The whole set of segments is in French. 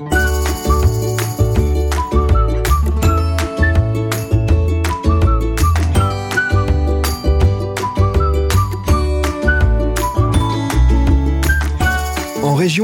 you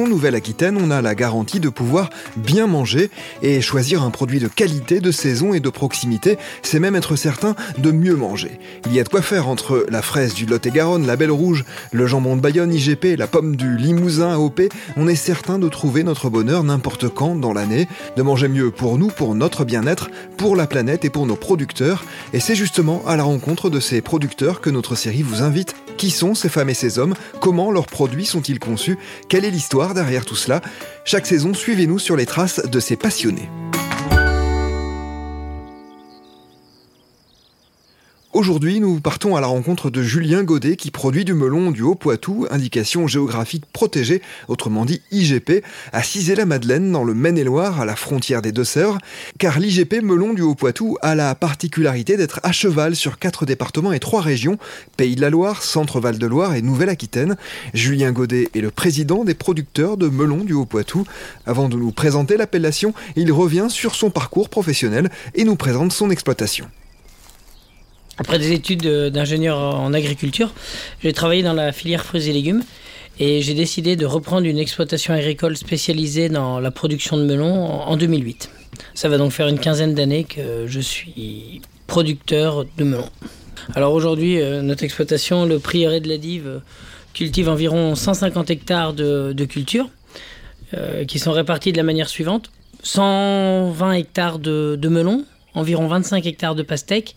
Nouvelle-Aquitaine, on a la garantie de pouvoir bien manger et choisir un produit de qualité, de saison et de proximité, c'est même être certain de mieux manger. Il y a de quoi faire entre la fraise du Lot-et-Garonne, la Belle Rouge, le jambon de Bayonne IGP, la pomme du Limousin AOP, on est certain de trouver notre bonheur n'importe quand dans l'année, de manger mieux pour nous, pour notre bien-être, pour la planète et pour nos producteurs. Et c'est justement à la rencontre de ces producteurs que notre série vous invite. Qui sont ces femmes et ces hommes? Comment leurs produits sont-ils conçus? Quelle est l'histoire? Derrière tout cela. Chaque saison, suivez-nous sur les traces de ces passionnés. Aujourd'hui, nous partons à la rencontre de Julien Godet qui produit du melon du Haut-Poitou, indication géographique protégée, autrement dit IGP, à Cizé-la-Madeleine dans le Maine-et-Loire à la frontière des Deux-Sèvres, car l'IGP melon du Haut-Poitou a la particularité d'être à cheval sur quatre départements et trois régions, Pays de la Loire, Centre-Val de Loire et Nouvelle-Aquitaine. Julien Godet est le président des producteurs de melon du Haut-Poitou. Avant de nous présenter l'appellation, il revient sur son parcours professionnel et nous présente son exploitation. Après des études d'ingénieur en agriculture, j'ai travaillé dans la filière fruits et légumes et j'ai décidé de reprendre une exploitation agricole spécialisée dans la production de melons en 2008. Ça va donc faire une quinzaine d'années que je suis producteur de melons. Alors aujourd'hui, euh, notre exploitation, le prieuré de la Dive, cultive environ 150 hectares de, cultures euh, qui sont répartis de la manière suivante 120 hectares de, de melons, environ 25 hectares de pastèques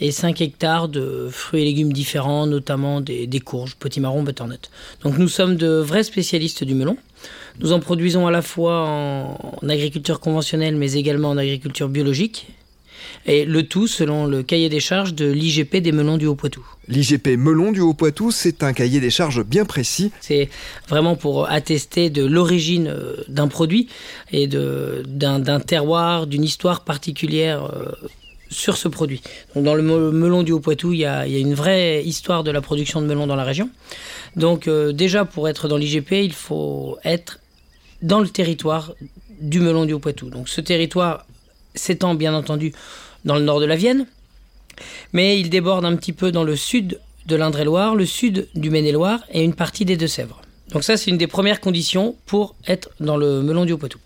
et 5 hectares de fruits et légumes différents, notamment des, courges, potimarron, butternut. Donc nous sommes de vrais spécialistes du melon. Nous en produisons à la fois en, agriculture conventionnelle mais également en agriculture biologique. Et le tout selon le cahier des charges de l'IGP des melons du Haut-Poitou. L'IGP melon du Haut-Poitou, c'est un cahier des charges bien précis. C'est vraiment pour attester de l'origine euh, d'un produit et d'un terroir, d'une histoire particulière euh, sur ce produit. Dans le melon du Haut-Poitou, il, y a, une vraie histoire de la production de melon dans la région. Donc euh, déjà, pour être dans l'IGP, il faut être dans le territoire du melon du Haut-Poitou. Donc ce territoire s'étend bien entendu dans le nord de la Vienne, mais il déborde un petit peu dans le sud de l'Indre-et-Loire, le sud du Maine-et-Loire et une partie des Deux-Sèvres. Donc ça, c'est une des premières conditions pour être dans le melon du Haut-Poitou.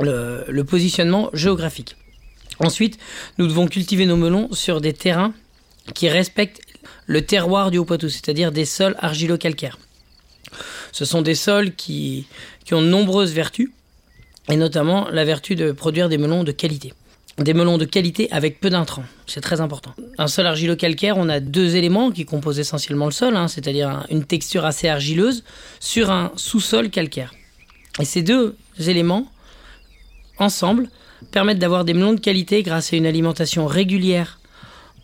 le positionnement géographique. Ensuite, nous devons cultiver nos melons sur des terrains qui respectent le terroir du Haut-Poitou, c'est-à-dire des sols argilo-calcaires. Ce sont des sols qui, qui ont de nombreuses vertus, et notamment la vertu de produire des melons de qualité. Des melons de qualité avec peu d'intrants, c'est très important. Un sol argilo-calcaire, on a deux éléments qui composent essentiellement le sol, hein, c'est-à-dire une texture assez argileuse sur un sous-sol calcaire. Et ces deux éléments, ensemble, permettent d'avoir des melons de qualité grâce à une alimentation régulière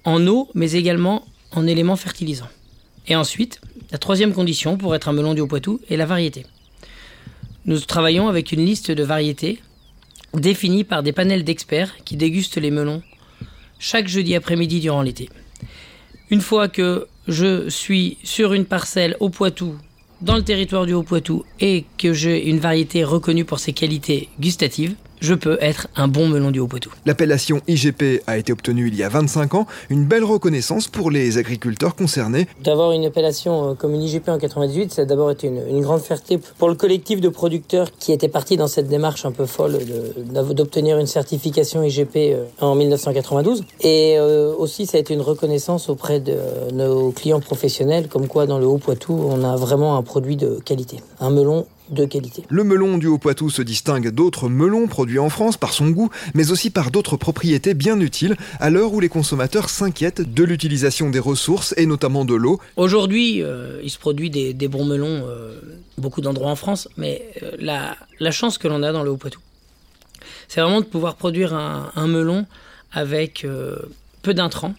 en eau, mais également en éléments fertilisants. Et ensuite, la troisième condition pour être un melon du Haut-Poitou est la variété. Nous travaillons avec une liste de variétés définie par des panels d'experts qui dégustent les melons chaque jeudi après-midi durant l'été. Une fois que je suis sur une parcelle au Poitou, dans le territoire du Haut-Poitou, et que j'ai une variété reconnue pour ses qualités gustatives, je peux être un bon melon du Haut-Poitou. L'appellation IGP a été obtenue il y a 25 ans, une belle reconnaissance pour les agriculteurs concernés. D'avoir une appellation euh, comme une IGP en 98, ça a d'abord été une, grande fierté pour le collectif de producteurs qui était parti dans cette démarche un peu folle d'obtenir une certification IGP euh, en 1992. Et euh, aussi, ça a été une reconnaissance auprès de nos clients professionnels, comme quoi dans le Haut-Poitou, on a vraiment un produit de qualité. Un melon de qualité. Le melon du Haut-Poitou se distingue d'autres melons produits en France par son goût, mais aussi par d'autres propriétés bien utiles à l'heure où les consommateurs s'inquiètent de l'utilisation des ressources et notamment de l'eau. Aujourd'hui, euh, il se produit des, bons melons euh, beaucoup d'endroits en France, mais euh, la, chance que l'on a dans le Haut-Poitou, c'est vraiment de pouvoir produire un, melon avec peu d'intrants,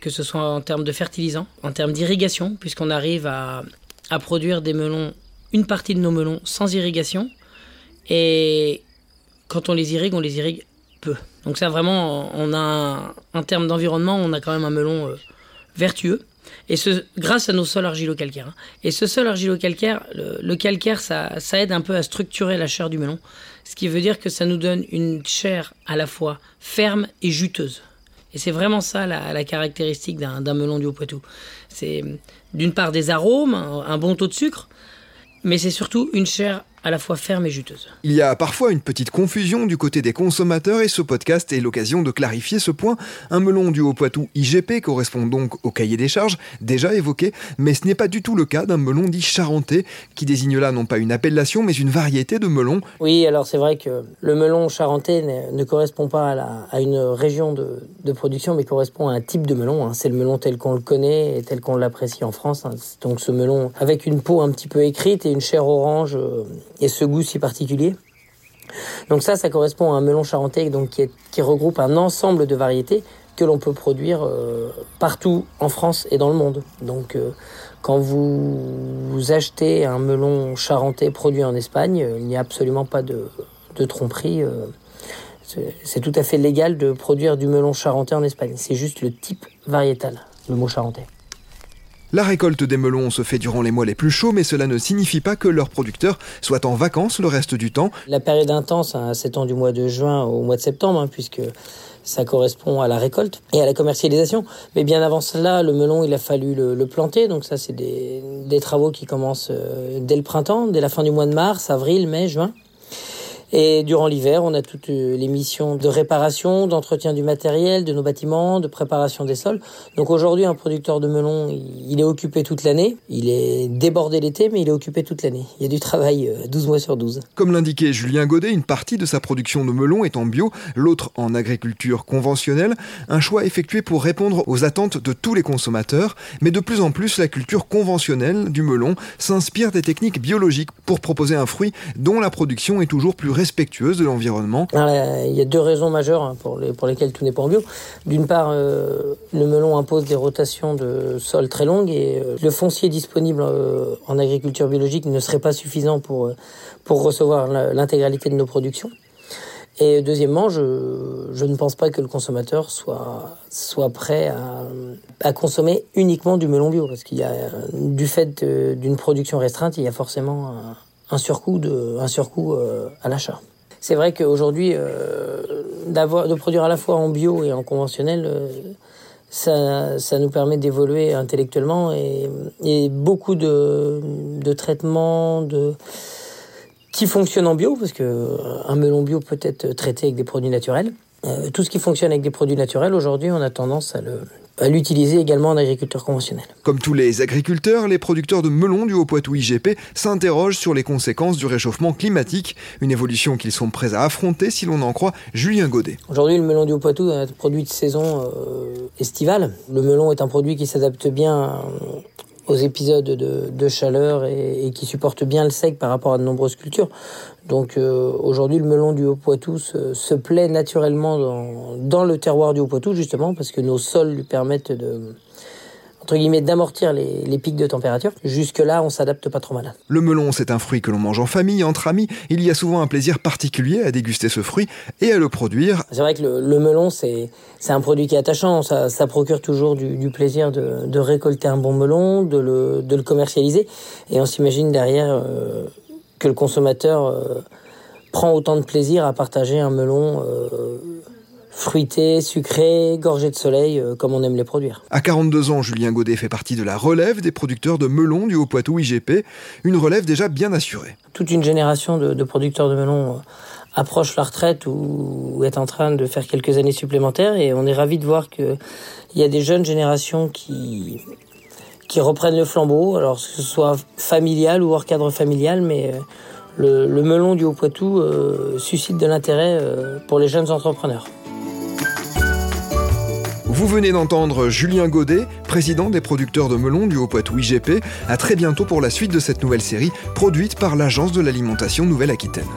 que ce soit en termes de fertilisants, en termes d'irrigation, puisqu'on arrive à, à produire des melons une partie de nos melons sans irrigation. Et quand on les irrigue, on les irrigue peu. Donc ça vraiment, on a un, terme d'environnement, on a quand même un melon euh, vertueux. Et ce, grâce à nos sols argilo-calcaires. Hein. Et ce sol argilo-calcaire, le, calcaire, ça, ça, aide un peu à structurer la chair du melon. ce qui veut dire que ça nous donne une chair à la fois ferme et juteuse. Et c'est vraiment ça la, caractéristique d'un melon du Haut-Poitou. C'est d'une part des arômes, un bon taux de sucre, mais c'est surtout une chair à la fois ferme et juteuse. Il y a parfois une petite confusion du côté des consommateurs et ce podcast est l'occasion de clarifier ce point. Un melon du Haut-Poitou IGP correspond donc au cahier des charges déjà évoqué, mais ce n'est pas du tout le cas d'un melon dit charentais qui désigne là non pas une appellation mais une variété de melon. Oui, alors c'est vrai que le melon charentais ne, correspond pas à, une région de, production mais correspond à un type de melon. Hein. C'est le melon tel qu'on le connaît et tel qu'on l'apprécie en France. Hein. Donc ce melon avec une peau un petit peu écrite et une chair orange. Euh, et ce goût si particulier? Donc ça, ça correspond à un melon charentais donc qui, regroupe un ensemble de variétés que l'on peut produire euh, partout en France et dans le monde. Donc euh, quand vous, achetez un melon charentais produit en Espagne, il n'y a absolument pas de, tromperie. Euh, c'est tout à fait légal de produire du melon charentais en Espagne. C'est juste le type variétal, le mot charentais. La récolte des melons se fait durant les mois les plus chauds, mais cela ne signifie pas que leurs producteurs soient en vacances le reste du temps. La période intense hein, s'étend du mois de juin au mois de septembre, hein, puisque ça correspond à la récolte et à la commercialisation. Mais bien avant cela, le melon, il a fallu le, planter. Donc ça, c'est des, travaux qui commencent euh, dès le printemps, dès la fin du mois de mars, avril, mai, juin. Et durant l'hiver, on a toutes euh, les missions de réparation, d'entretien du matériel, de nos bâtiments, de préparation des sols. Donc aujourd'hui, un producteur de melon, il est occupé toute l'année. Il est débordé l'été, mais il est occupé toute l'année. Il y a du travail 12 euh, mois sur 12. Comme l'indiquait Julien Godet, une partie de sa production de melon est en bio, l'autre en agriculture conventionnelle. Un choix effectué pour répondre aux attentes de tous les consommateurs. Mais de plus en plus, la culture conventionnelle du melon s'inspire des techniques biologiques pour proposer un fruit dont la production est toujours plus respectueuse de l'environnement Il y a deux raisons majeures hein, pour, les, pour lesquelles tout n'est pas en bio. D'une part, euh, le melon impose des rotations de sol très longues et euh, le foncier disponible euh, en agriculture biologique ne serait pas suffisant pour, recevoir l'intégralité de nos productions. Et deuxièmement, je, ne pense pas que le consommateur soit, prêt à, consommer uniquement du melon bio, parce qu'il y a, du fait d'une production restreinte, il y a forcément un surcoût, de, un surcoût euh, à l'achat. C'est vrai qu'aujourd'hui, euh, d'avoir, de produire à la fois en bio et en conventionnel, euh, ça, ça, nous permet d'évoluer intellectuellement et, et beaucoup de, de, traitements de, qui fonctionnent en bio, parce que un melon bio peut être traité avec des produits naturels. tout ce qui fonctionne avec des produits naturels, aujourd'hui, on a tendance à le, à l'utiliser également en agriculture conventionnelle. Comme tous les agriculteurs, les producteurs de melons du Haut-Poitou IGP s'interrogent sur les conséquences du réchauffement climatique, une évolution qu'ils sont prêts à affronter si l'on en croit Julien Godet. Aujourd'hui, le melon du Haut-Poitou est un produit de saison euh, estivale. Le melon est un produit qui s'adapte bien aux épisodes de, chaleur et, qui supportent bien le sec par rapport à de nombreuses cultures. Donc euh, aujourd'hui, le melon du Haut-Poitou se, plaît naturellement dans, dans, le terroir du Haut-Poitou, justement, parce que nos sols lui permettent de, entre guillemets, d'amortir les, pics de température. Jusque-là, on s'adapte pas trop mal. Le melon, c'est un fruit que l'on mange en famille, entre amis. Il y a souvent un plaisir particulier à déguster ce fruit et à le produire. C'est vrai que le, melon, c'est un produit qui est attachant. Ça, ça procure toujours du, plaisir de, récolter un bon melon, de le, de le commercialiser. Et on s'imagine derrière euh, que le consommateur euh, prend autant de plaisir à partager un melon. Euh, fruité, sucré, gorgé de soleil, euh, comme on aime les produire. À 42 ans, Julien Godet fait partie de la relève des producteurs de melons du Haut-Poitou IGP, une relève déjà bien assurée. Toute une génération de, producteurs de melons euh, approche la retraite ou, est en train de faire quelques années supplémentaires et on est ravi de voir qu'il y a des jeunes générations qui qui reprennent le flambeau, alors que ce soit familial ou hors cadre familial, mais euh, le, melon du Haut-Poitou suscite de l'intérêt pour les jeunes entrepreneurs. Vous venez d'entendre Julien Godet, président des producteurs de melons du Haut-Poitou IGP. À très bientôt pour la suite de cette nouvelle série produite par l'Agence de l'alimentation Nouvelle-Aquitaine.